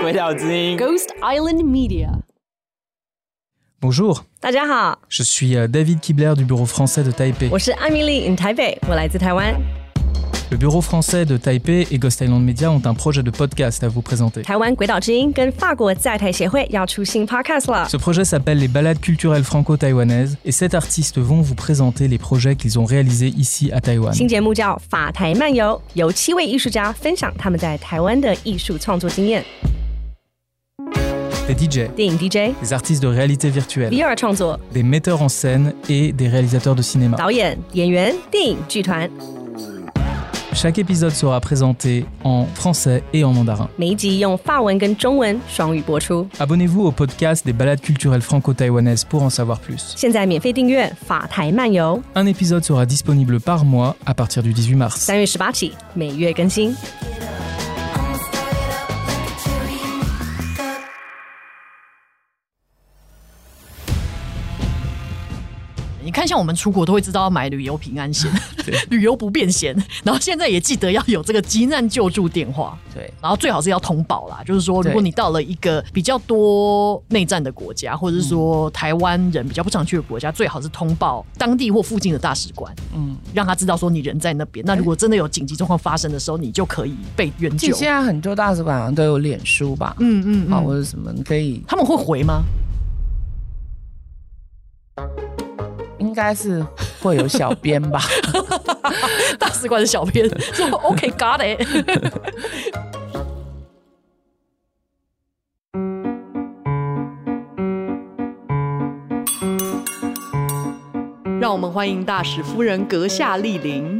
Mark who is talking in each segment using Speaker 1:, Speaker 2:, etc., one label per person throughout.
Speaker 1: 鬼岛之音
Speaker 2: Ghost Island Media.
Speaker 3: Bonjour,
Speaker 2: 大家好
Speaker 3: ，je suis euh, David Kibler du bureau français de Taipei.
Speaker 2: 我是艾米丽 in 台北，我来自台湾。
Speaker 3: Le bureau français de Taipei et Ghost Island Media ont un projet de podcast à vous présenter.
Speaker 2: 台湾鬼岛之音跟法国在台协会要出新 podcast 了。
Speaker 3: Ce projet s'appelle les balades culturelles franco-taïwanaises et sept artistes vont vous présenter les projets qu'ils ont réalisés ici à Taïwan.
Speaker 2: 新节目叫《法台漫游》，由七位艺术家分享他们在台湾的艺术创作经验。
Speaker 3: Des DJ,
Speaker 2: 电影 DJ、
Speaker 3: des artistes de réalité virtuelle,
Speaker 2: VR 创作、
Speaker 3: des metteurs en scène et des réalisateurs de cinéma.
Speaker 2: 导演、演员、电影剧团，
Speaker 3: Chaque épisode sera présenté en français et en mandarin.
Speaker 2: 每一集用法文跟中文双语播出。
Speaker 3: Abonnez-vous au podcast des balades culturelles franco-taïwanaises pour en savoir plus.
Speaker 2: 现在免费订阅《法台漫游》
Speaker 3: ，Un épisode sera disponible par mois à partir du 18 mars.
Speaker 4: 看，像我们出国都会知道要买旅游平安险 旅游不便险，然后现在也记得要有这个急难救助电话，
Speaker 5: 对，
Speaker 4: 然后最好是要通报啦。就是
Speaker 5: 说，
Speaker 4: 如果你到了一个比较多内战的国家，或者是说台湾人比较不常去的国家，最好是通报当地或附近的大使馆，
Speaker 5: 嗯，
Speaker 4: 让他知道说你人在那边。那如果真的有紧急状况发生的时候，你就可以被援救。
Speaker 5: 现在很多大使馆好像都有脸书吧，
Speaker 4: 嗯嗯
Speaker 5: 啊，
Speaker 4: 嗯，
Speaker 5: 或者什么，你可以，
Speaker 4: 他们会回
Speaker 5: 吗？该是会有小编吧。
Speaker 4: 大使馆的小编 说 OK，got、it。让我们欢迎大使夫人阁下莅临。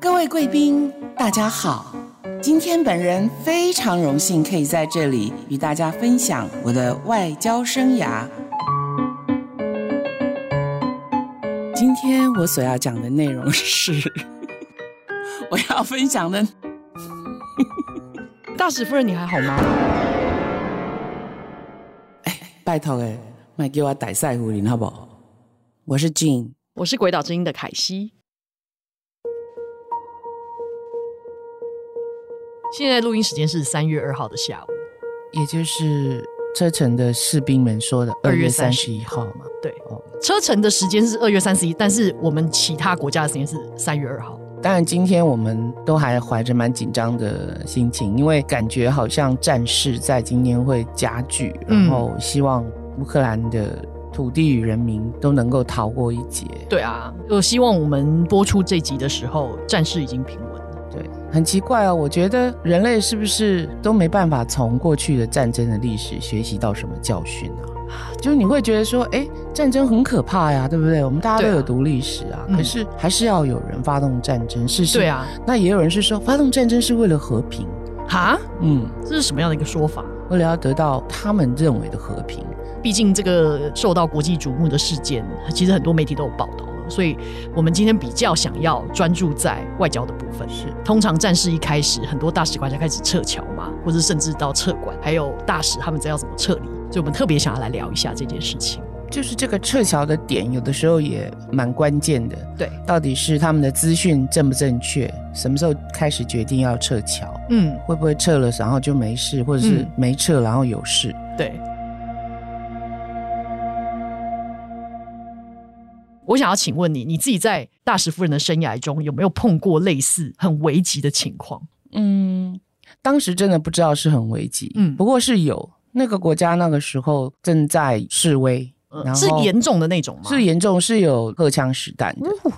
Speaker 6: 各位贵宾，大家好！今天本人非常荣幸可以在这里与大家分享我的外交生涯。天我所要讲的内容是，我要分享的。
Speaker 4: 大使夫人，你还好吗？
Speaker 6: 哎，拜托哎，卖给我逮赛胡林好不好？我是 Jean。
Speaker 4: 我是鬼岛之音的凯西。现在录音时间是三月二号的下午，
Speaker 5: 也就是车臣的士兵们说的二月三十一号嘛。
Speaker 4: 对，
Speaker 5: 哦，
Speaker 4: 车臣的时间是二月三十一，但是我们其他国家的时间是三月二号。
Speaker 5: 当然今天我们都还怀着蛮紧张的心情，因为感觉好像战事在今天会加剧，
Speaker 4: 嗯
Speaker 5: 然后希望乌克兰的土地与人民都能够逃过一劫。
Speaker 4: 对啊，我希望我们播出这集的时候，战事已经平
Speaker 5: 稳很奇怪哦，我觉得人类是不是都没办法从过去的战争的历史学习到什么教训啊？就是你会觉得说，哎，战争很可怕呀，对不对？我们大家都有读历史啊，
Speaker 4: 啊
Speaker 5: 可是还是要有人发动战争，是是。
Speaker 4: 对啊，
Speaker 5: 那也有人是说，发动战争是为了和平，
Speaker 4: 哈，
Speaker 5: 嗯，
Speaker 4: 这是什么样的一个说法？
Speaker 5: 为了要得到他们认为的和平。
Speaker 4: 毕竟这个受到国际瞩目的事件，其实很多媒体都有报道了，所以我们今天比较想要专注在外交的部分。
Speaker 5: 是，
Speaker 4: 通常战事一开始，很多大使馆就开始撤侨嘛，或者甚至到撤馆，还有大使他们在要怎么撤离，所以我们特别想要来聊一下这件事情。
Speaker 5: 就是这个撤侨的点，有的时候也蛮关键的。
Speaker 4: 对，
Speaker 5: 到底是他们的资讯正不正确？什么时候开始决定要撤侨？
Speaker 4: 嗯，
Speaker 5: 会不会撤了然后就没事，或者是
Speaker 4: 嗯
Speaker 5: 没撤然后有事？
Speaker 4: 对。我想要请问你，你自己在大使夫人的生涯中有没有碰过类似很危急的情况？
Speaker 5: 嗯，当时真的不知道是很危急，
Speaker 4: 嗯。
Speaker 5: 不过是有。那个国家那个时候正在示威，然后
Speaker 4: 是严重的那种吗？
Speaker 5: 是严重，是有荷枪实
Speaker 4: 弹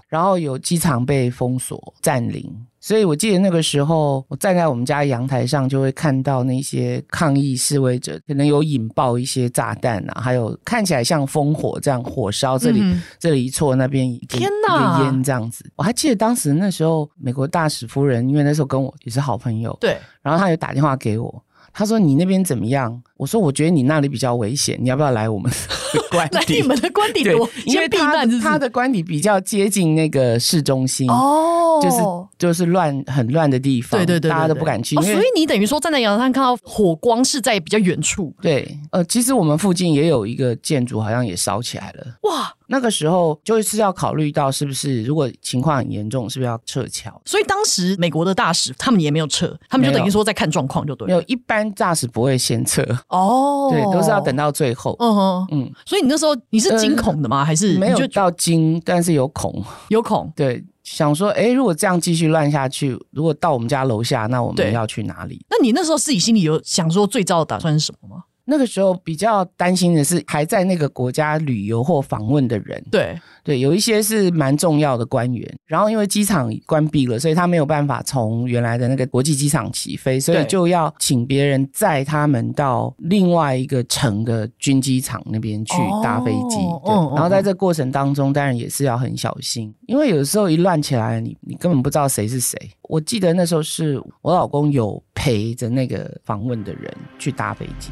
Speaker 5: 然后有机场被封锁占领，所以我记得那个时候我站在我们家阳台上，就会看到那些抗议示威者可能有引爆一些炸弹啊，还有看起来像烽火这样火烧这里、
Speaker 4: 嗯
Speaker 5: 这里一错那边一
Speaker 4: 天哪
Speaker 5: 一个烟这样子。我还记得当时那时候美国大使夫人，因为那时候跟我也是好朋友，
Speaker 4: 对，
Speaker 5: 然后他有打电话给我。他说：“你那边怎么样？”我说：“我觉得你那里比较危险，你要不要来我们？”官
Speaker 4: 那
Speaker 5: 邸。
Speaker 4: 你们的官邸多？
Speaker 5: 因
Speaker 4: 为
Speaker 5: 他
Speaker 4: 是是
Speaker 5: 他的官邸比较接近那个市中心，
Speaker 4: 哦，
Speaker 5: 就是就是乱很乱的地方，
Speaker 4: 对对对，
Speaker 5: 大家都不敢去。
Speaker 4: 哦，所以你等于说站在阳台上看到火光是在比较远处，
Speaker 5: 对，呃，其实我们附近也有一个建筑，好像也烧起来了。
Speaker 4: 哇！
Speaker 5: 那个时候就是要考虑到是不是，如果情况很严重，是不是要撤侨？
Speaker 4: 所以当时美国的大使他们也没有撤，他们就等于说在看状况就对了。
Speaker 5: 没有，一般大使不会先撤，
Speaker 4: 哦，
Speaker 5: 对，都是要等到最后。
Speaker 4: 嗯哼，
Speaker 5: 嗯，
Speaker 4: 所以你那时候你是惊恐的吗？还是
Speaker 5: 没有
Speaker 4: 就
Speaker 5: 到惊，但是有恐。
Speaker 4: 有恐？
Speaker 5: 对，想说，哎，如果这样继续乱下去，如果到我们家楼下，那我们要去哪里？
Speaker 4: 那你那时候自己心里有想说最糟的打算是什么吗？
Speaker 5: 那个时候比较担心的是，还在那个国家旅游或访问的人。
Speaker 4: 对，
Speaker 5: 对，有一些是蛮重要的官员，然后因为机场关闭了，所以他没有办法从原来的那个国际机场起飞，所以就要请别人载他们到另外一个城的军机场那边去搭飞机。
Speaker 4: 哦
Speaker 5: 对，
Speaker 4: 嗯
Speaker 5: 然后在这过程当中，当然也是要很小心，因为有时候一乱起来，你你根本不知道谁是谁。我记得那时候是我老公有陪着那个访问的人去搭飞机。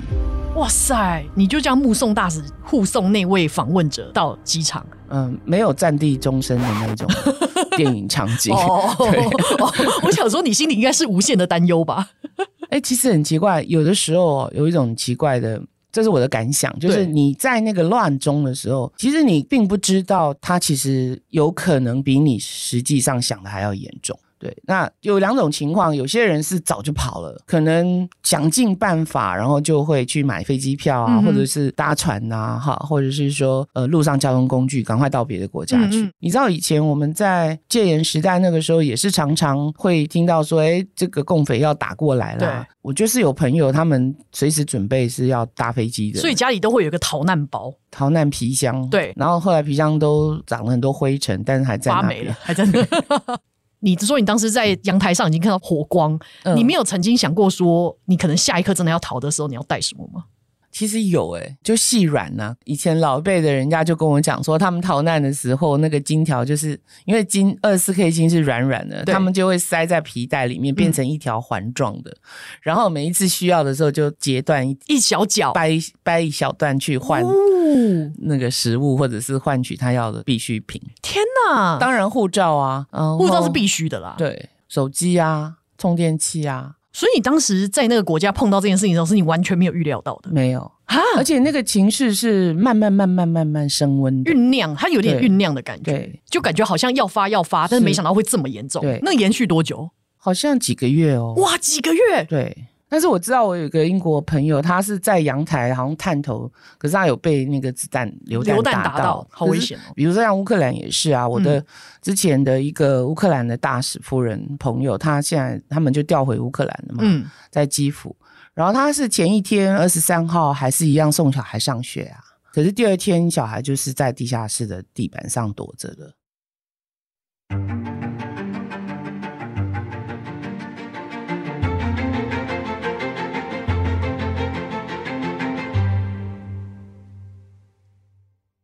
Speaker 4: 哇塞，你就这样目送大使护送那位访问者到机场？
Speaker 5: 嗯，没有战地终身的那种 电影场景。
Speaker 4: 哦，哦我想说你心里应该是无限的担忧吧？
Speaker 5: 哎、其实很奇怪，有的时候有一种奇怪的，这是我的感想，就是你在那个乱中的时候，其实你并不知道它其实有可能比你实际上想的还要严重。对，那有两种情况，有些人是早就跑了，可能想尽办法，然后就会去买飞机票啊，
Speaker 4: 嗯
Speaker 5: 或者是搭船啊，哈，或者是说呃路上交通工具，赶快到别的国家去。
Speaker 4: 嗯嗯
Speaker 5: 你知道以前我们在戒严时代那个时候，也是常常会听到说，哎，这个共匪要打过来了。
Speaker 4: 对
Speaker 5: 我就是有朋友，他们随时准备是要搭飞机的，
Speaker 4: 所以家里都会有一个逃难包，
Speaker 5: 逃难皮箱。
Speaker 4: 对
Speaker 5: 然后后来皮箱都长了很多灰尘，但是还在那边
Speaker 4: 发霉了，。还在那。你说你当时在阳台上已经看到火光，
Speaker 5: 嗯
Speaker 4: 你没有曾经想过说，你可能下一刻真的要逃的时候，你要带什么吗？
Speaker 5: 其实有诶、就细软呐。以前老一辈的人家就跟我讲说，他们逃难的时候，那个金条就是因为金二十四 K 金是软软的，他们就会塞在皮带里面，变成一条环状的。然后每一次需要的时候，就截断一
Speaker 4: 一小角，
Speaker 5: 掰掰一小段去换
Speaker 4: 哦，
Speaker 5: 那个食物，或者是换取他要的必需品。
Speaker 4: 天哪！
Speaker 5: 当然护照啊，嗯，
Speaker 4: 护照是必须的啦。，
Speaker 5: 对，手机啊，充电器啊，
Speaker 4: 所以你当时在那个国家碰到这件事情的时候，是你完全没有预料到的
Speaker 5: 没有。
Speaker 4: 哈，
Speaker 5: 而且那个情绪是慢慢慢慢慢慢升温的。
Speaker 4: 酝酿，它有点
Speaker 5: 对
Speaker 4: 酝酿的感觉
Speaker 5: 对，
Speaker 4: 就感觉好像要发要发，但是没想到会这么严重。
Speaker 5: 对
Speaker 4: 那延续多久？
Speaker 5: 好像几个月哦。
Speaker 4: 哇，几个月！
Speaker 5: 对，但是我知道我有一个英国朋友，他是在阳台好像探头，可是他有被那个子弹流
Speaker 4: 流
Speaker 5: 弹
Speaker 4: 打到，好危险哦。
Speaker 5: 比如说像乌克兰也是啊，我的
Speaker 4: 嗯
Speaker 5: 之前的一个乌克兰的大使夫人朋友，他现在他们就调回乌克兰了嘛，
Speaker 4: 嗯，
Speaker 5: 在基辅，然后他是前一天二十三号还是一样送小孩上学啊，可是第二天小孩就是在地下室的地板上躲着了。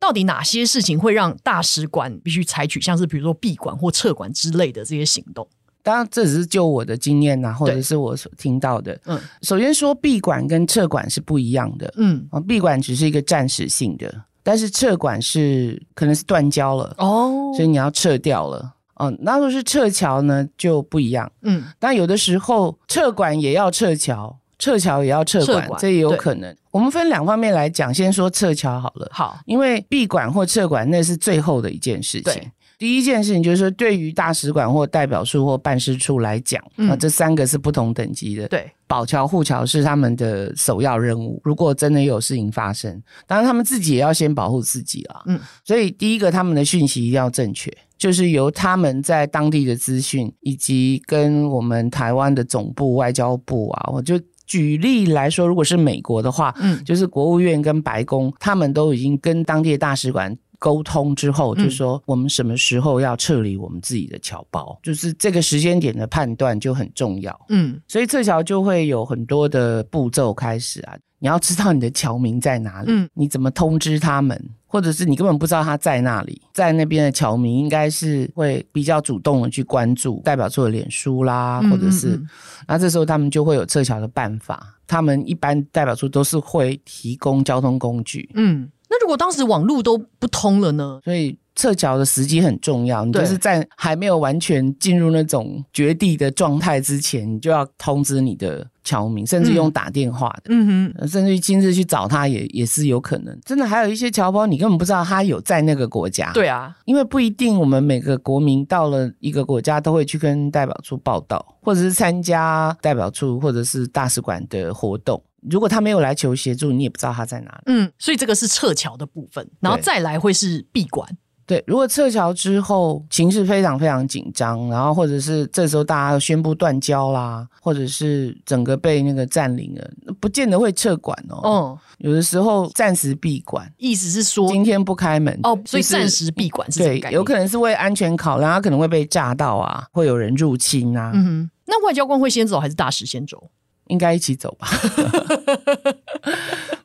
Speaker 4: 到底哪些事情会让大使馆必须采取像是比如说闭馆或撤馆之类的这些行动？
Speaker 5: 当然，这只是就我的经验呐、啊，或者是我所听到的。
Speaker 4: 嗯
Speaker 5: 首先说闭馆跟撤馆是不一样的。
Speaker 4: 嗯，
Speaker 5: 啊，闭馆只是一个暂时性的，但是撤馆是可能是断交了，
Speaker 4: 哦，
Speaker 5: 所以你要撤掉了。嗯，那如果是撤侨呢，就不一样。
Speaker 4: 嗯，
Speaker 5: 但有的时候撤馆也要撤侨，撤侨也要撤
Speaker 4: 管，
Speaker 5: 这也有可能。我们分两方面来讲，先说撤侨好了。
Speaker 4: 好，
Speaker 5: 因为闭馆或撤馆那是最后的一件事情
Speaker 4: 对。
Speaker 5: 第一件事情就是说，对于大使馆或代表处或办事处来讲，啊、
Speaker 4: 嗯
Speaker 5: 这三个是不同等级的。
Speaker 4: 对，
Speaker 5: 保侨护侨是他们的首要任务。如果真的有事情发生，当然他们自己也要先保护自己啦。
Speaker 4: 嗯，
Speaker 5: 所以第一个，他们的讯息一定要正确，就是由他们在当地的资讯，以及跟我们台湾的总部、外交部啊，我就。举例来说，如果是美国的话，
Speaker 4: 嗯。
Speaker 5: 就是国务院跟白宫，他们都已经跟当地的大使馆沟通之后，
Speaker 4: 嗯。
Speaker 5: 就说我们什么时候要撤离我们自己的侨胞，就是这个时间点的判断就很重要。
Speaker 4: 嗯，
Speaker 5: 所以撤侨就会有很多的步骤开始啊，你要知道你的侨民在哪里，
Speaker 4: 嗯
Speaker 5: 你怎么通知他们，或者是你根本不知道他在那里，在那边的侨民应该是会比较主动的去关注代表处的脸书啦，
Speaker 4: 嗯
Speaker 5: 或者是那这时候他们就会有撤侨的办法，他们一般代表处都是会提供交通工具，
Speaker 4: 嗯，那如果当时网络都不通了呢？
Speaker 5: 所以。撤侨的时机很重要，你就是在还没有完全进入那种绝地的状态之前，你就要通知你的侨民，甚至用打电话的，
Speaker 4: 嗯哼，
Speaker 5: 甚至亲自去找他也也是有可能。真的还有一些侨胞，你根本不知道他有在那个国家。
Speaker 4: 对啊，
Speaker 5: 因为不一定我们每个国民到了一个国家都会去跟代表处报到，或者是参加代表处或者是大使馆的活动。如果他没有来求协助，你也不知道他在哪里。
Speaker 4: 嗯，所以这个是撤侨的部分，然后再来会是闭馆。
Speaker 5: 对，如果撤侨之后情势非常非常紧张，然后或者是这时候大家宣布断交啦，或者是整个被那个占领了，不见得会撤馆哦。嗯，有的时候暂时闭馆，
Speaker 4: 意思是说
Speaker 5: 今天不开门
Speaker 4: 哦，所以暂时闭馆是这个概念。
Speaker 5: 对，有可能是为安全考量，他可能会被炸到啊，会有人入侵啊。
Speaker 4: 嗯哼，那外交官会先走还是大使先走？
Speaker 5: 应该一起走吧。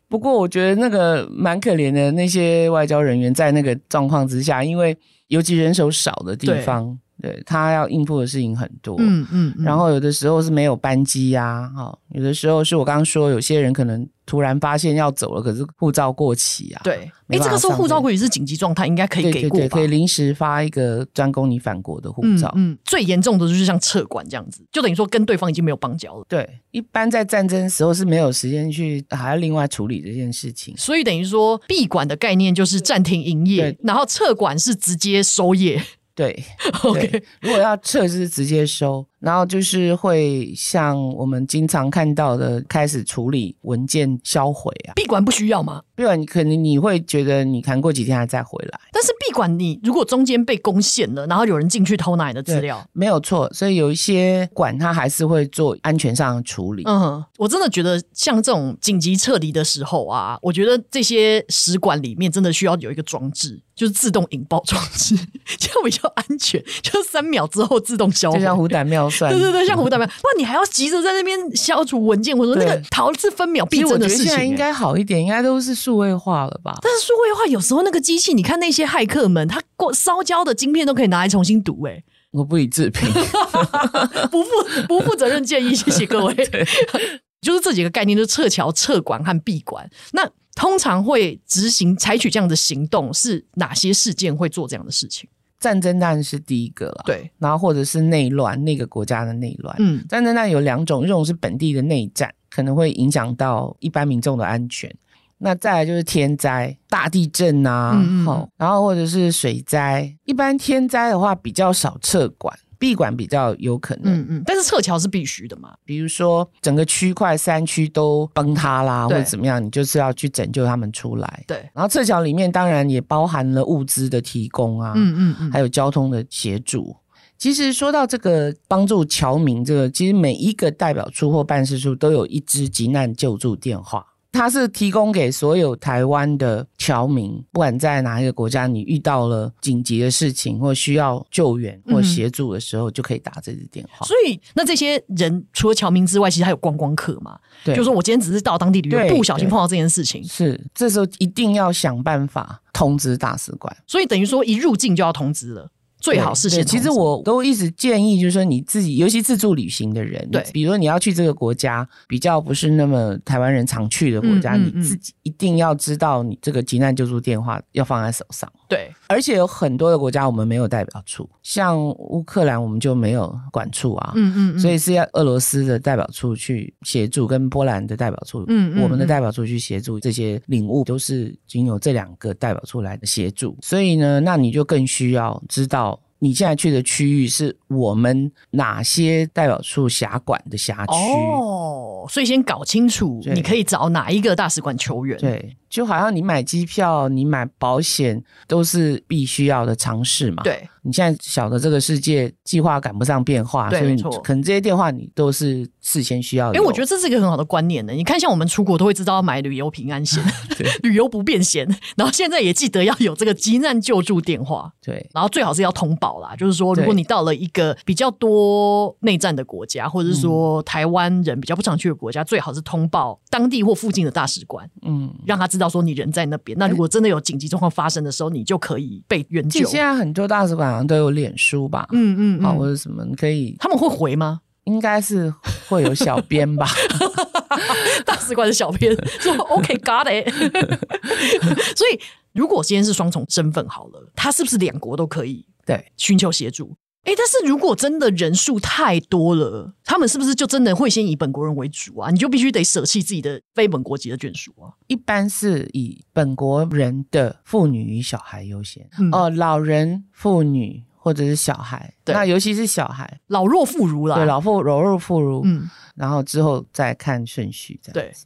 Speaker 5: 不过我觉得那个蛮可怜的，那些外交人员在那个状况之下，因为尤其人手少的地方。对，他要应付的事情很多，
Speaker 4: 嗯嗯，
Speaker 5: 然后有的时候是没有班机呀，哈，有的时候是我刚刚说，有些人可能突然发现要走了，可是护照过期啊，
Speaker 4: 对，哎，这个时候护照过期是紧急状态，应该可以给过吧？
Speaker 5: 可以临时发一个专供你返国的护照。
Speaker 4: 嗯，最严重的就是像撤管这样子，就等于说跟对方已经没有邦交了。
Speaker 5: 对，一般在战争时候是没有时间去还要另外处理这件事情，
Speaker 4: 所以等于说闭馆的概念就是暂停营业，然后撤管是直接收业。
Speaker 5: 对，
Speaker 4: OK，
Speaker 5: 如果要撤是直接收。然后就是会像我们经常看到的，开始处理文件销毁啊。
Speaker 4: 闭馆不需要吗？
Speaker 5: 闭馆可能你会觉得你谈过几天还再回来，
Speaker 4: 但是闭馆你如果中间被攻陷了，然后有人进去偷拿你的资料，
Speaker 5: 没有错。所以有一些馆它还是会做安全上的处理。
Speaker 4: 嗯哼，我真的觉得像这种紧急撤离的时候啊，我觉得这些使馆里面真的需要有一个装置，就是自动引爆装置，这样比较安全，就三秒之后自动销毁，
Speaker 5: 就像虎胆妙。
Speaker 4: 对对对，像胡大苗，不然你还要急着在那边消除文件，或者说那个逃是分秒必争的事情。
Speaker 5: 现在应该好一点，应该都是数位化了吧？
Speaker 4: 但是数位化有时候那个机器，你看那些骇客们，他过烧焦的晶片都可以拿来重新读。哎，
Speaker 5: 我不予置评，
Speaker 4: 不负不负责任建议，谢谢各位。就是这几个概念，就是撤侨、撤管和闭管。那通常会执行采取这样的行动，是哪些事件会做这样的事情？
Speaker 5: 战争当然是第一个了，
Speaker 4: 对，
Speaker 5: 然后或者是内乱，那个国家的内乱。嗯，战争当然有两种，一种是本地的内战，可能会影响到一般民众的安全。那再来就是天灾，大地震啊，嗯嗯，然后或者是水灾。一般天灾的话比较少撤馆。闭馆比较有可能，
Speaker 4: 嗯嗯，但是撤侨是必须的嘛？
Speaker 5: 比如说整个区块山区都崩塌啦，或者怎么样，你就是要去拯救他们出来。
Speaker 4: 对，
Speaker 5: 然后撤侨里面当然也包含了物资的提供啊，嗯嗯嗯，还有交通的协助。其实说到这个帮助侨民，这个其实每一个代表处或办事处都有一支急难救助电话。它是提供给所有台湾的侨民，不管在哪一个国家，你遇到了紧急的事情或需要救援或协助的时候，就可以打这支电话。
Speaker 4: 所以，那这些人除了侨民之外，其实还有观光客嘛？对，就是说我今天只是到当地旅游，不小心碰到这件事情，
Speaker 5: 是这时候一定要想办法通知大使馆。
Speaker 4: 所以等于说一入境就要通知了。最好是先。
Speaker 5: 其实我都一直建议，就是说你自己，尤其自助旅行的人，对，比如说你要去这个国家，比较不是那么台湾人常去的国家，嗯嗯嗯，你自己一定要知道，你这个急难救助电话要放在手上。
Speaker 4: 对，
Speaker 5: 而且有很多的国家我们没有代表处，像乌克兰我们就没有管处啊，嗯，嗯嗯，所以是要俄罗斯的代表处去协助，跟波兰的代表处，嗯，嗯，嗯，我们的代表处去协助，这些领物都是仅有这两个代表处来的协助，所以呢，那你就更需要知道。你现在去的区域是我们哪些代表处辖管的辖区？
Speaker 4: 哦，所以先搞清楚，你可以找哪一个大使馆求援。
Speaker 5: 对。就好像你买机票、你买保险都是必须要的常识嘛。
Speaker 4: 对，
Speaker 5: 你现在晓得这个世界计划赶不上变化，
Speaker 4: 对，
Speaker 5: 所以可能这些电话你都是事先需要的。
Speaker 4: 哎，我觉得这是一个很好的观念呢。你看，像我们出国都会知道要买旅游平安险、旅游不便险，然后现在也记得要有这个急难救助电话。
Speaker 5: 对，
Speaker 4: 然后最好是要通报啦，就是说如果你到了一个比较多内战的国家，或者是说台湾人比较不常去的国家，最好是通报当地或附近的大使馆，嗯，让他知道。到说你人在那边，那如果真的有紧急状况发生的时候，你就可以被援救。
Speaker 5: 现在很多大使馆好像都有脸书吧？
Speaker 4: 嗯嗯，
Speaker 5: 好或者什么，你可以
Speaker 4: 他们会回吗？
Speaker 5: 应该是会有小编吧。
Speaker 4: 大使馆的小编 说 OK，got it。所以，如果今天是双重身份好了，他是不是两国都可以对寻求协助？哎，但是如果真的人数太多了，他们是不是就真的会先以本国人为主啊？你就必须得舍弃自己的非本国籍的眷属啊？
Speaker 5: 一般是以本国人的妇女与小孩优先，哦、老人、妇女或者是小孩，对那尤其是小孩，
Speaker 4: 老弱妇孺啦，
Speaker 5: 对，老妇老弱妇孺，嗯，然后之后再看顺序，这样子。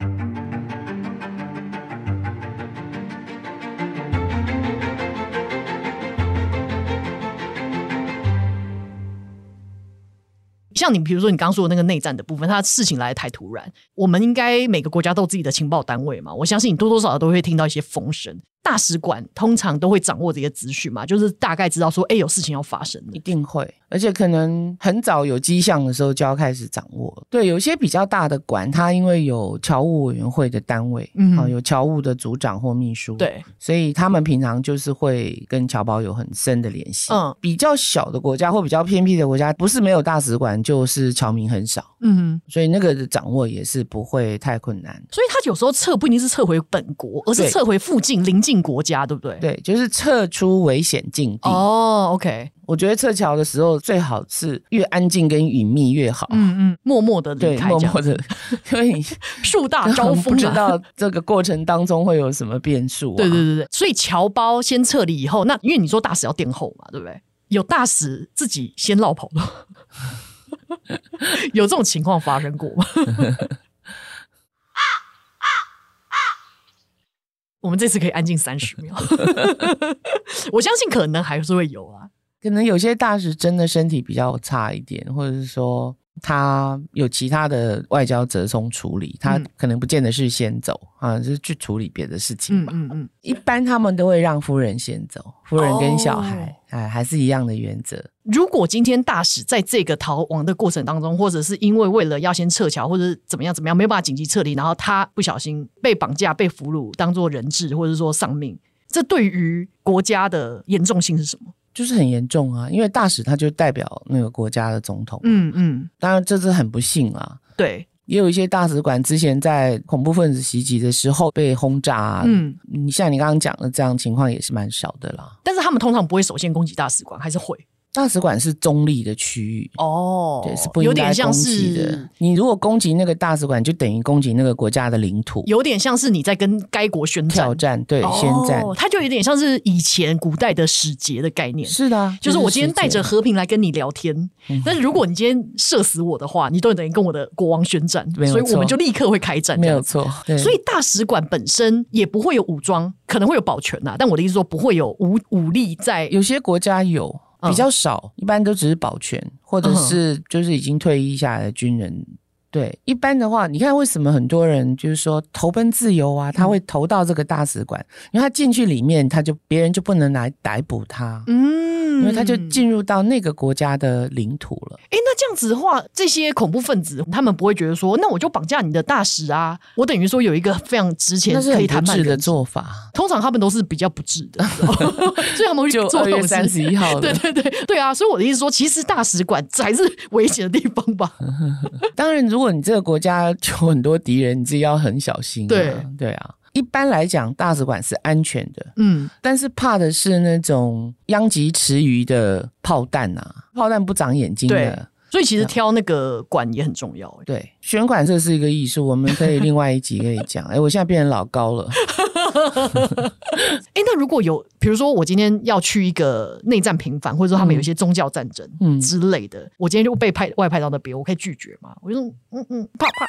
Speaker 4: 对。像你，比如说你刚刚说的那个内战的部分，它事情来的太突然，我们应该每个国家都有自己的情报单位嘛，我相信你多多少少都会听到一些风声。大使馆通常都会掌握这些资讯嘛，就是大概知道说，哎，有事情要发生了，
Speaker 5: 一定会，而且可能很早有迹象的时候就要开始掌握。对，有些比较大的馆，它因为有侨务委员会的单位，嗯哼，有侨务的组长或秘书，对，所以他们平常就是会跟侨胞有很深的联系。嗯，比较小的国家或比较偏僻的国家，不是没有大使馆，就是侨民很少，嗯哼，所以那个的掌握也是不会太困难。
Speaker 4: 所以他有时候撤不一定是撤回本国，而是撤回附近邻近。国家对不对？
Speaker 5: 对，就是撤出危险境地。
Speaker 4: 哦、oh，OK。
Speaker 5: 我觉得撤侨的时候最好是越安静跟隐秘越好。
Speaker 4: 嗯嗯，默默的离开，
Speaker 5: 默默的，因为
Speaker 4: 树大招风，
Speaker 5: 不知道这个过程当中会有什么变数、啊。
Speaker 4: 对对对对，所以侨胞先撤离以后，那因为你说大使要殿后嘛，对不对？有大使自己先落跑了？有这种情况发生过吗？我们这次可以安静三十 秒，我相信可能还是会有啊，
Speaker 5: 可能有些大使真的身体比较差一点，或者是说。他有其他的外交折冲处理，他可能不见得是先走、嗯、啊，就是去处理别的事情吧。嗯嗯，嗯一般他们都会让夫人先走，夫人跟小孩，哦、哎，还是一样的原则。
Speaker 4: 如果今天大使在这个逃亡的过程当中，或者是因为为了要先撤侨，或者是怎么样怎么样，没有办法紧急撤离，然后他不小心被绑架、被俘虏，当做人质，或者说丧命，这对于国家的严重性是什么？
Speaker 5: 就是很严重啊，因为大使他就代表那个国家的总统。嗯嗯，当然这是很不幸啊。
Speaker 4: 对，
Speaker 5: 也有一些大使馆之前在恐怖分子袭击的时候被轰炸啊。嗯，你像你刚刚讲的这样情况也是蛮少的啦。
Speaker 4: 但是他们通常不会首先攻击大使馆，还是会？
Speaker 5: 大使馆是中立的区域
Speaker 4: 哦，
Speaker 5: 对，是不应该攻击的。你如果攻击那个大使馆，就等于攻击那个国家的领土，
Speaker 4: 有点像是你在跟该国宣战。
Speaker 5: 挑战，对，哦、宣战，
Speaker 4: 它就有点像是以前古代的使节的概念。
Speaker 5: 是的，
Speaker 4: 就是我今天带着和平来跟你聊天，是但是如果你今天射死我的话，你都等于跟我的国王宣战，所以我们就立刻会开战。
Speaker 5: 没有错，
Speaker 4: 所以大使馆本身也不会有武装，可能会有保全呐，但我的意思说不会有武武力在。
Speaker 5: 有些国家有。比较少，一般都只是保全，或者是就是已经退役下来的军人。对，一般的话，你看为什么很多人就是说投奔自由啊？他会投到这个大使馆，因为他进去里面，他就别人就不能来逮捕他。嗯，因为他就进入到那个国家的领土了。
Speaker 4: 哎，那这样子的话，这些恐怖分子他们不会觉得说，那我就绑架你的大使啊？我等于说有一个非常值钱可以谈判
Speaker 5: 的做法。
Speaker 4: 通常他们都是比较不智的，所以他们会做
Speaker 5: 二月三十一号。
Speaker 4: 对对对对啊！所以我的意思说，其实大使馆才是危险的地方吧？
Speaker 5: 当然，如如果你这个国家有很多敌人，你自己要很小心啊。对对啊，一般来讲，大使馆是安全的。嗯，但是怕的是那种殃及池鱼的炮弹啊，炮弹不长眼睛的。对，
Speaker 4: 所以其实挑那个管也很重要。
Speaker 5: 对，选馆这是一个艺术，我们可以另外一集可以讲。哎，我现在变成老高了。
Speaker 4: 哎，那如果有，比如说我今天要去一个内战频繁，或者说他们有一些宗教战争嗯之类的，嗯、我今天就被派外派到那边，我可以拒绝吗？我就说嗯嗯，怕怕，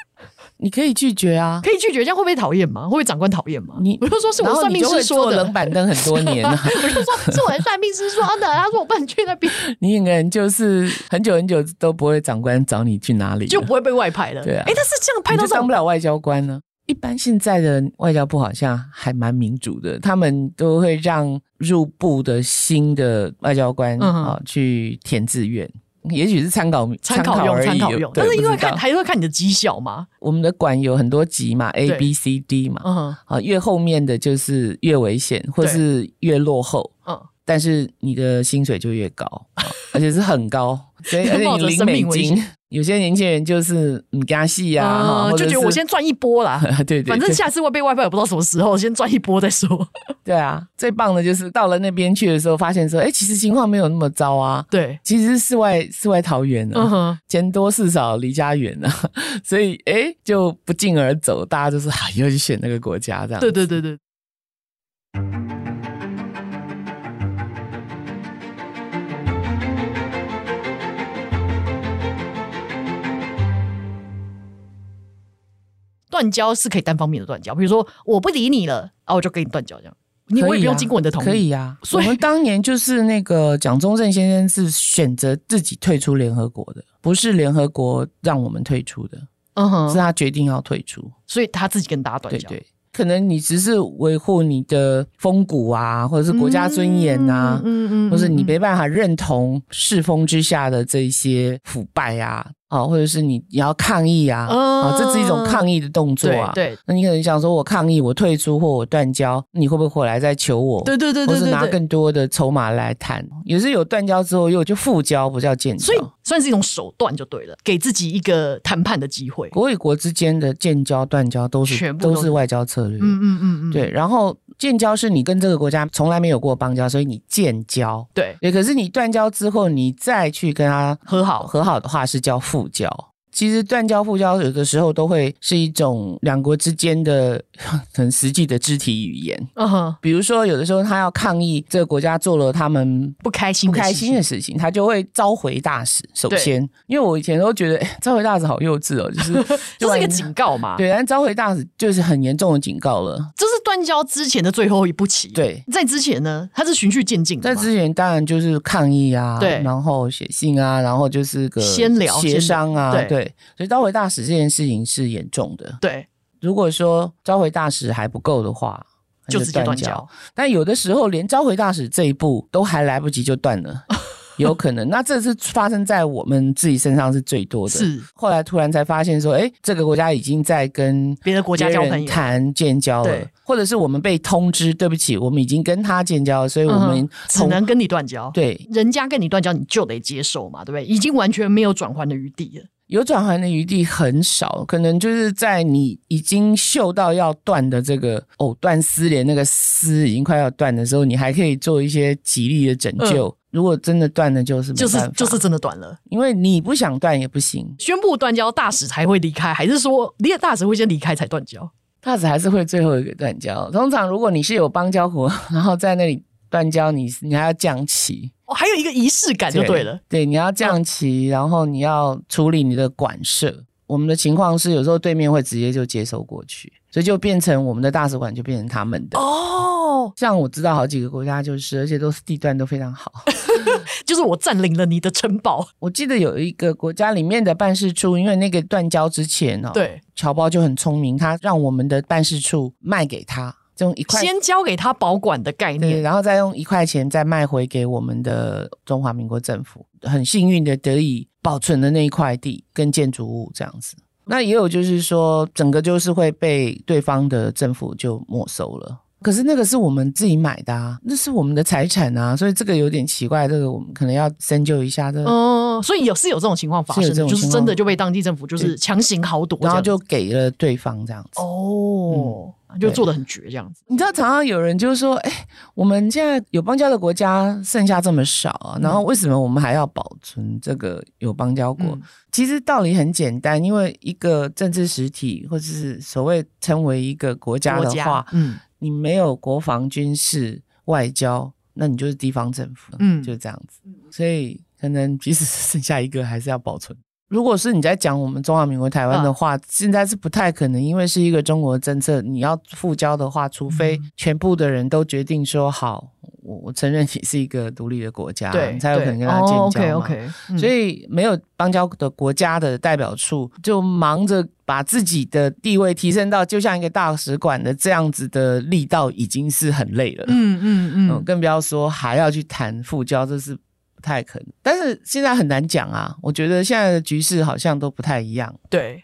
Speaker 5: 你可以拒绝啊，
Speaker 4: 可以拒绝，这样会不会讨厌吗？会不会长官讨厌吗？你我就说是我算命师说的，
Speaker 5: 冷板凳很多年了，
Speaker 4: 我就说是我的算命师说的，他说我不能去那边，
Speaker 5: 你应该就是很久很久都不会长官找你去哪里，
Speaker 4: 就不会被外派了。对啊，哎，但是这样派到
Speaker 5: 当不了外交官呢？一般现在的外交部好像还蛮民主的，他们都会让入部的新的外交官啊、嗯哦、去填志愿，也许是参考
Speaker 4: 参考用参考用，但是因为看还是会看你的绩效嘛。
Speaker 5: 我们的管有很多级嘛，A、B、C、D 嘛，啊、越后面的就是越危险，或是越落后，嗯，但是你的薪水就越高，而且是很高，所以 而且你领美金。有些年轻人就是嗯，加戏啊，
Speaker 4: 就觉得我先赚一波啦。
Speaker 5: 对，对对，
Speaker 4: 反正下次会被外派，也不知道什么时候，先赚一波再说。
Speaker 5: 对啊，最棒的就是到了那边去的时候，发现说，哎，其实情况没有那么糟啊。
Speaker 4: 对，
Speaker 5: 其实是世外世外桃源啊，嗯、钱多事少离家远啊，所以哎，就不胫而走，大家就是啊，以后去选那个国家这样。
Speaker 4: 对对对对。断交是可以单方面的断交，比如说我不理你了啊，我就跟你断交这样，你我也不用经过你的同意。
Speaker 5: 可以啊，所以我们当年就是那个蒋中正先生是选择自己退出联合国的，不是联合国让我们退出的，嗯哼，是他决定要退出，
Speaker 4: 所以他自己跟大家断交。
Speaker 5: 对对，可能你只是维护你的风骨啊，或者是国家尊严啊，嗯嗯，嗯嗯嗯，或者你没办法认同世风之下的这些腐败啊。啊，或者是你你要抗议啊，嗯、啊，这是一种抗议的动作啊。
Speaker 4: 对，对
Speaker 5: 那你可能想说，我抗议，我退出或我断交，你会不会回来再求我？
Speaker 4: 对对对对，
Speaker 5: 或是拿更多的筹码来谈？也是有断交之后又就复交，不叫建交，
Speaker 4: 所以算是一种手段就对了，给自己一个谈判的机会。
Speaker 5: 国与国之间的建交、断交都是全部都，都是外交策略。嗯嗯嗯嗯，对。然后建交是你跟这个国家从来没有过邦交，所以你建交。
Speaker 4: 对
Speaker 5: 对，可是你断交之后，你再去跟他和好和好的话，是叫复交。其实断交、复交有的时候都会是一种两国之间的 很实际的肢体语言。嗯哼，比如说有的时候他要抗议这个国家做了他们
Speaker 4: 不开心、
Speaker 5: 不开心的事情，他就会召回大使。首先，因为我以前都觉得，哎，召回大使好幼稚哦，就是
Speaker 4: 就是一个警告嘛。
Speaker 5: 对，但召回大使就是很严重的警告了。
Speaker 4: 这是断交之前的最后一步棋。
Speaker 5: 对，
Speaker 4: 在之前呢，他是循序渐进。
Speaker 5: 在之前当然就是抗议啊，对，然后写信啊，然后就是个
Speaker 4: 先聊
Speaker 5: 协商啊，对。对，所以召回大使这件事情是严重的。
Speaker 4: 对，
Speaker 5: 如果说召回大使还不够的话，就直接断交。但有的时候连召回大使这一步都还来不及就断了。有可能，那这是发生在我们自己身上是最多的。
Speaker 4: 是，后
Speaker 5: 来突然才发现说，哎，这个国家已经在跟
Speaker 4: 别的国家交朋友
Speaker 5: 谈建交了，或者是我们被通知，对不起，我们已经跟他建交了，所以我们、嗯、
Speaker 4: 只能跟你断交。
Speaker 5: 对，
Speaker 4: 人家跟你断交，你就得接受嘛，对不对？已经完全没有转换的余地了。
Speaker 5: 有转圜的余地很少，可能就是在你已经嗅到要断的这个藕断丝连，那个丝已经快要断的时候，你还可以做一些极力的拯救。嗯如果真的断了，就是
Speaker 4: 就是就是真的断了，
Speaker 5: 因为你不想断也不行。
Speaker 4: 宣布断交，大使才会离开，还是说你的大使会先离开才断交？
Speaker 5: 大使还是会最后一个断交。通常如果你是有邦交国，然后在那里断交，你你还要降旗
Speaker 4: 哦，还有一个仪式感就对了。
Speaker 5: 对，对，你要降旗，嗯、然后你要处理你的馆舍。我们的情况是，有时候对面会直接就接收过去，所以就变成我们的大使馆就变成他们的哦。像我知道好几个国家就是，而且都是地段都非常好，
Speaker 4: 就是我占领了你的城堡。
Speaker 5: 我记得有一个国家里面的办事处，因为那个断交之前哦，
Speaker 4: 对，侨胞就很聪明，他让我们的办事处卖给他。用一块先交给他保管的概念，
Speaker 5: 然后再用一块钱再卖回给我们的中华民国政府，很幸运的得以保存的那一块地跟建筑物这样子。那也有就是说，整个就是会被对方的政府就没收了。可是那个是我们自己买的啊，那是我们的财产啊，所以这个有点奇怪，这个我们可能要深究一下。这个，
Speaker 4: 哦，所以有是有这种情况发生，就是真的就被当地政府就是强行豪夺，
Speaker 5: 然后就给了对方这样子。
Speaker 4: 哦。嗯就做的很绝这样子，
Speaker 5: 你知道常常有人就说：“哎、欸，我们现在有邦交的国家剩下这么少啊，然后为什么我们还要保存这个有邦交国？”嗯、其实道理很简单，因为一个政治实体或者是所谓称为一个国家的话，嗯，你没有国防、军事、外交，那你就是地方政府，嗯，就这样子。所以可能即使是剩下一个，还是要保存。如果是你在讲我们中华民国台湾的话，啊、现在是不太可能，因为是一个中国政策。你要复交的话，除非全部的人都决定说好，我我承认你是一个独立的国家，
Speaker 4: 对，
Speaker 5: 你才有可能跟他建交嘛。
Speaker 4: 哦、OK OK，、嗯、
Speaker 5: 所以没有邦交的国家的代表处，就忙着把自己的地位提升到就像一个大使馆的这样子的力道，已经是很累了。嗯嗯嗯，嗯，更不要说还要去谈复交，这是。不太可能，但是现在很难讲啊。我觉得现在的局势好像都不太一样。
Speaker 4: 对。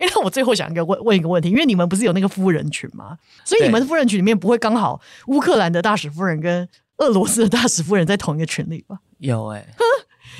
Speaker 4: 那我最后想一个问问一个问题，因为你们不是有那个夫人群吗？所以你们的夫人群里面不会刚好乌克兰的大使夫人跟俄罗斯的大使夫人在同一个群里吧？
Speaker 5: 有哎、欸，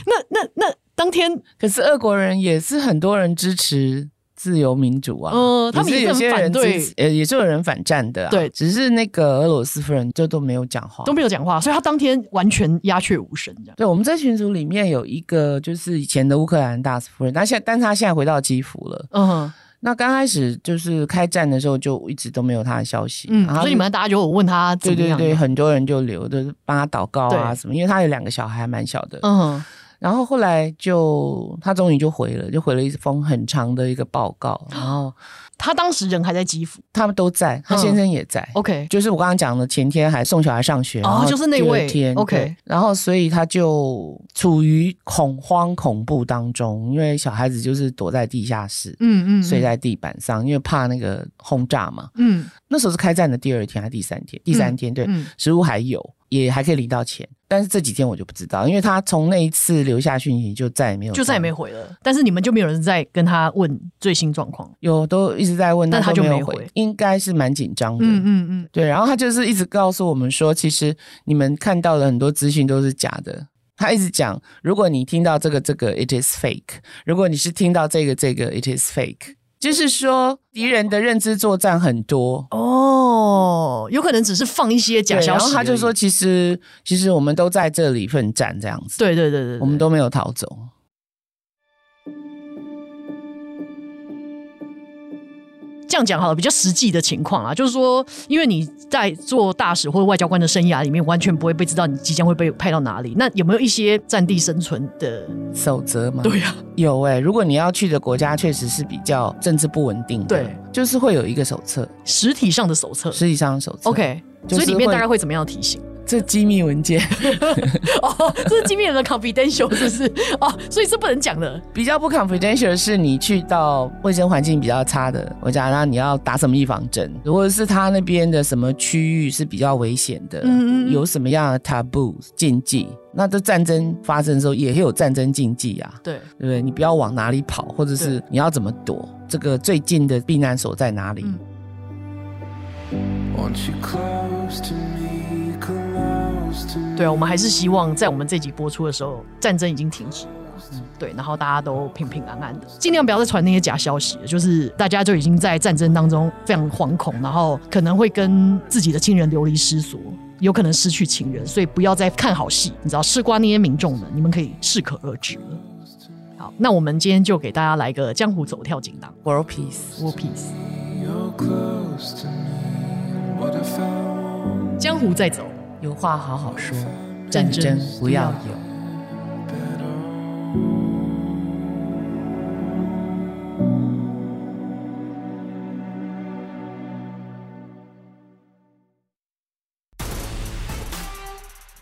Speaker 4: 那那那当天，
Speaker 5: 可是俄国人也是很多人支持。自由民主啊，
Speaker 4: 嗯，他们也
Speaker 5: 是有些人
Speaker 4: 对，
Speaker 5: 呃，也是有人反战的，啊，
Speaker 4: 对，
Speaker 5: 只是那个俄罗斯夫人就都没有讲话，
Speaker 4: 都没有讲话，所以他当天完全鸦雀无声这样。
Speaker 5: 对，我们在群组里面有一个就是以前的乌克兰大使夫人，但现在但他现在回到基辅了，
Speaker 4: 嗯，
Speaker 5: 那刚开始就是开战的时候就一直都没有他的消息，
Speaker 4: 嗯，所以你们大家就有问他怎么样，
Speaker 5: 对对对，很多人就留着帮他祷告啊什么，因为他有两个小孩还蛮小的，
Speaker 4: 嗯。
Speaker 5: 然后后来就他终于就回了，就回了一封很长的一个报告。然后
Speaker 4: 他当时人还在基辅，
Speaker 5: 他们都在，他先生也在。
Speaker 4: 嗯、OK，
Speaker 5: 就是我刚刚讲的，前天还送小孩上学，
Speaker 4: 哦，就是那位
Speaker 5: 天。OK，然后所以他就处于恐慌恐怖当中，因为小孩子就是躲在地下室，
Speaker 4: 嗯嗯，
Speaker 5: 睡在地板上，因为怕那个轰炸嘛。
Speaker 4: 嗯，
Speaker 5: 那时候是开战的第二天还是第三天？第三天，对，
Speaker 4: 嗯、
Speaker 5: 食物还有。也还可以领到钱，但是这几天我就不知道，因为他从那一次留下讯息就再也没有，
Speaker 4: 就再也没回了。但是你们就没有人在跟他问最新状况？
Speaker 5: 有，都一直在问，
Speaker 4: 但他就没回，
Speaker 5: 回应该是蛮紧张的。
Speaker 4: 嗯嗯嗯，
Speaker 5: 对。然后他就是一直告诉我们说，其实你们看到的很多资讯都是假的。他一直讲，如果你听到这个这个，it is fake；如果你是听到这个这个，it is fake。就是说，敌人的认知作战很多
Speaker 4: 哦，有可能只是放一些假消息。
Speaker 5: 然后他就说，其实其实我们都在这里奋战，这样子。
Speaker 4: 对对对对，
Speaker 5: 我们都没有逃走。
Speaker 4: 这样讲好了，比较实际的情况啊，就是说，因为你在做大使或者外交官的生涯里面，完全不会被知道你即将会被派到哪里。那有没有一些战地生存的
Speaker 5: 守则吗？
Speaker 4: 对呀、啊，
Speaker 5: 有哎、欸。如果你要去的国家确实是比较政治不稳定的，
Speaker 4: 对，就是
Speaker 5: 会有一个手册，
Speaker 4: 实体上的手册，
Speaker 5: 实体上的手册。
Speaker 4: OK，所以里面大概会怎么样提醒？
Speaker 5: 这机密文件
Speaker 4: 哦，这是机密的 confidential，是不是？哦，所以是不能讲的。
Speaker 5: 比较不 confidential 是你去到卫生环境比较差的国家，然后你要打什么预防针，或者是他那边的什么区域是比较危险的，嗯嗯，有什么样的 taboo 禁忌？那这战争发生的时候也会有战争禁忌啊，
Speaker 4: 对，
Speaker 5: 对不对？你不要往哪里跑，或者是你要怎么躲？这个最近的避难所在哪里？
Speaker 4: 嗯对啊，我们还是希望在我们这集播出的时候，战争已经停止了。嗯，对，然后大家都平平安安的，尽量不要再传那些假消息，就是大家就已经在战争当中非常惶恐，然后可能会跟自己的亲人流离失所，有可能失去亲人，所以不要再看好戏。你知道，吃瓜那些民众们，你们可以适可而止了。好，那我们今天就给大家来个江湖走跳锦囊
Speaker 5: ，World Peace，World
Speaker 4: Peace。江湖再走。
Speaker 5: 有话好好说，战争不要有。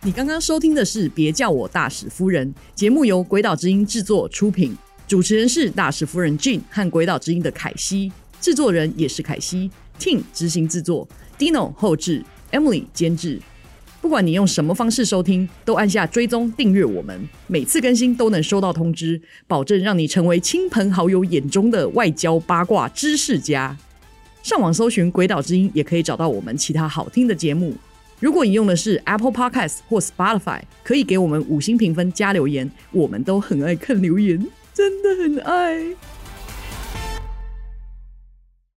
Speaker 2: 你刚刚收听的是《别叫我大使夫人》节目，由鬼岛之音制作出品，主持人是大使夫人 Jin 和鬼岛之音的凯西，制作人也是凯西，Team 执行制作，Dino 后制，Emily 监制。不管你用什么方式收听，都按下追踪订阅我们，每次更新都能收到通知，保证让你成为亲朋好友眼中的外交八卦知识家。上网搜寻“鬼岛之音”，也可以找到我们其他好听的节目。如果你用的是 Apple Podcast 或 Spotify，可以给我们五星评分加留言，我们都很爱看留言，真的很爱。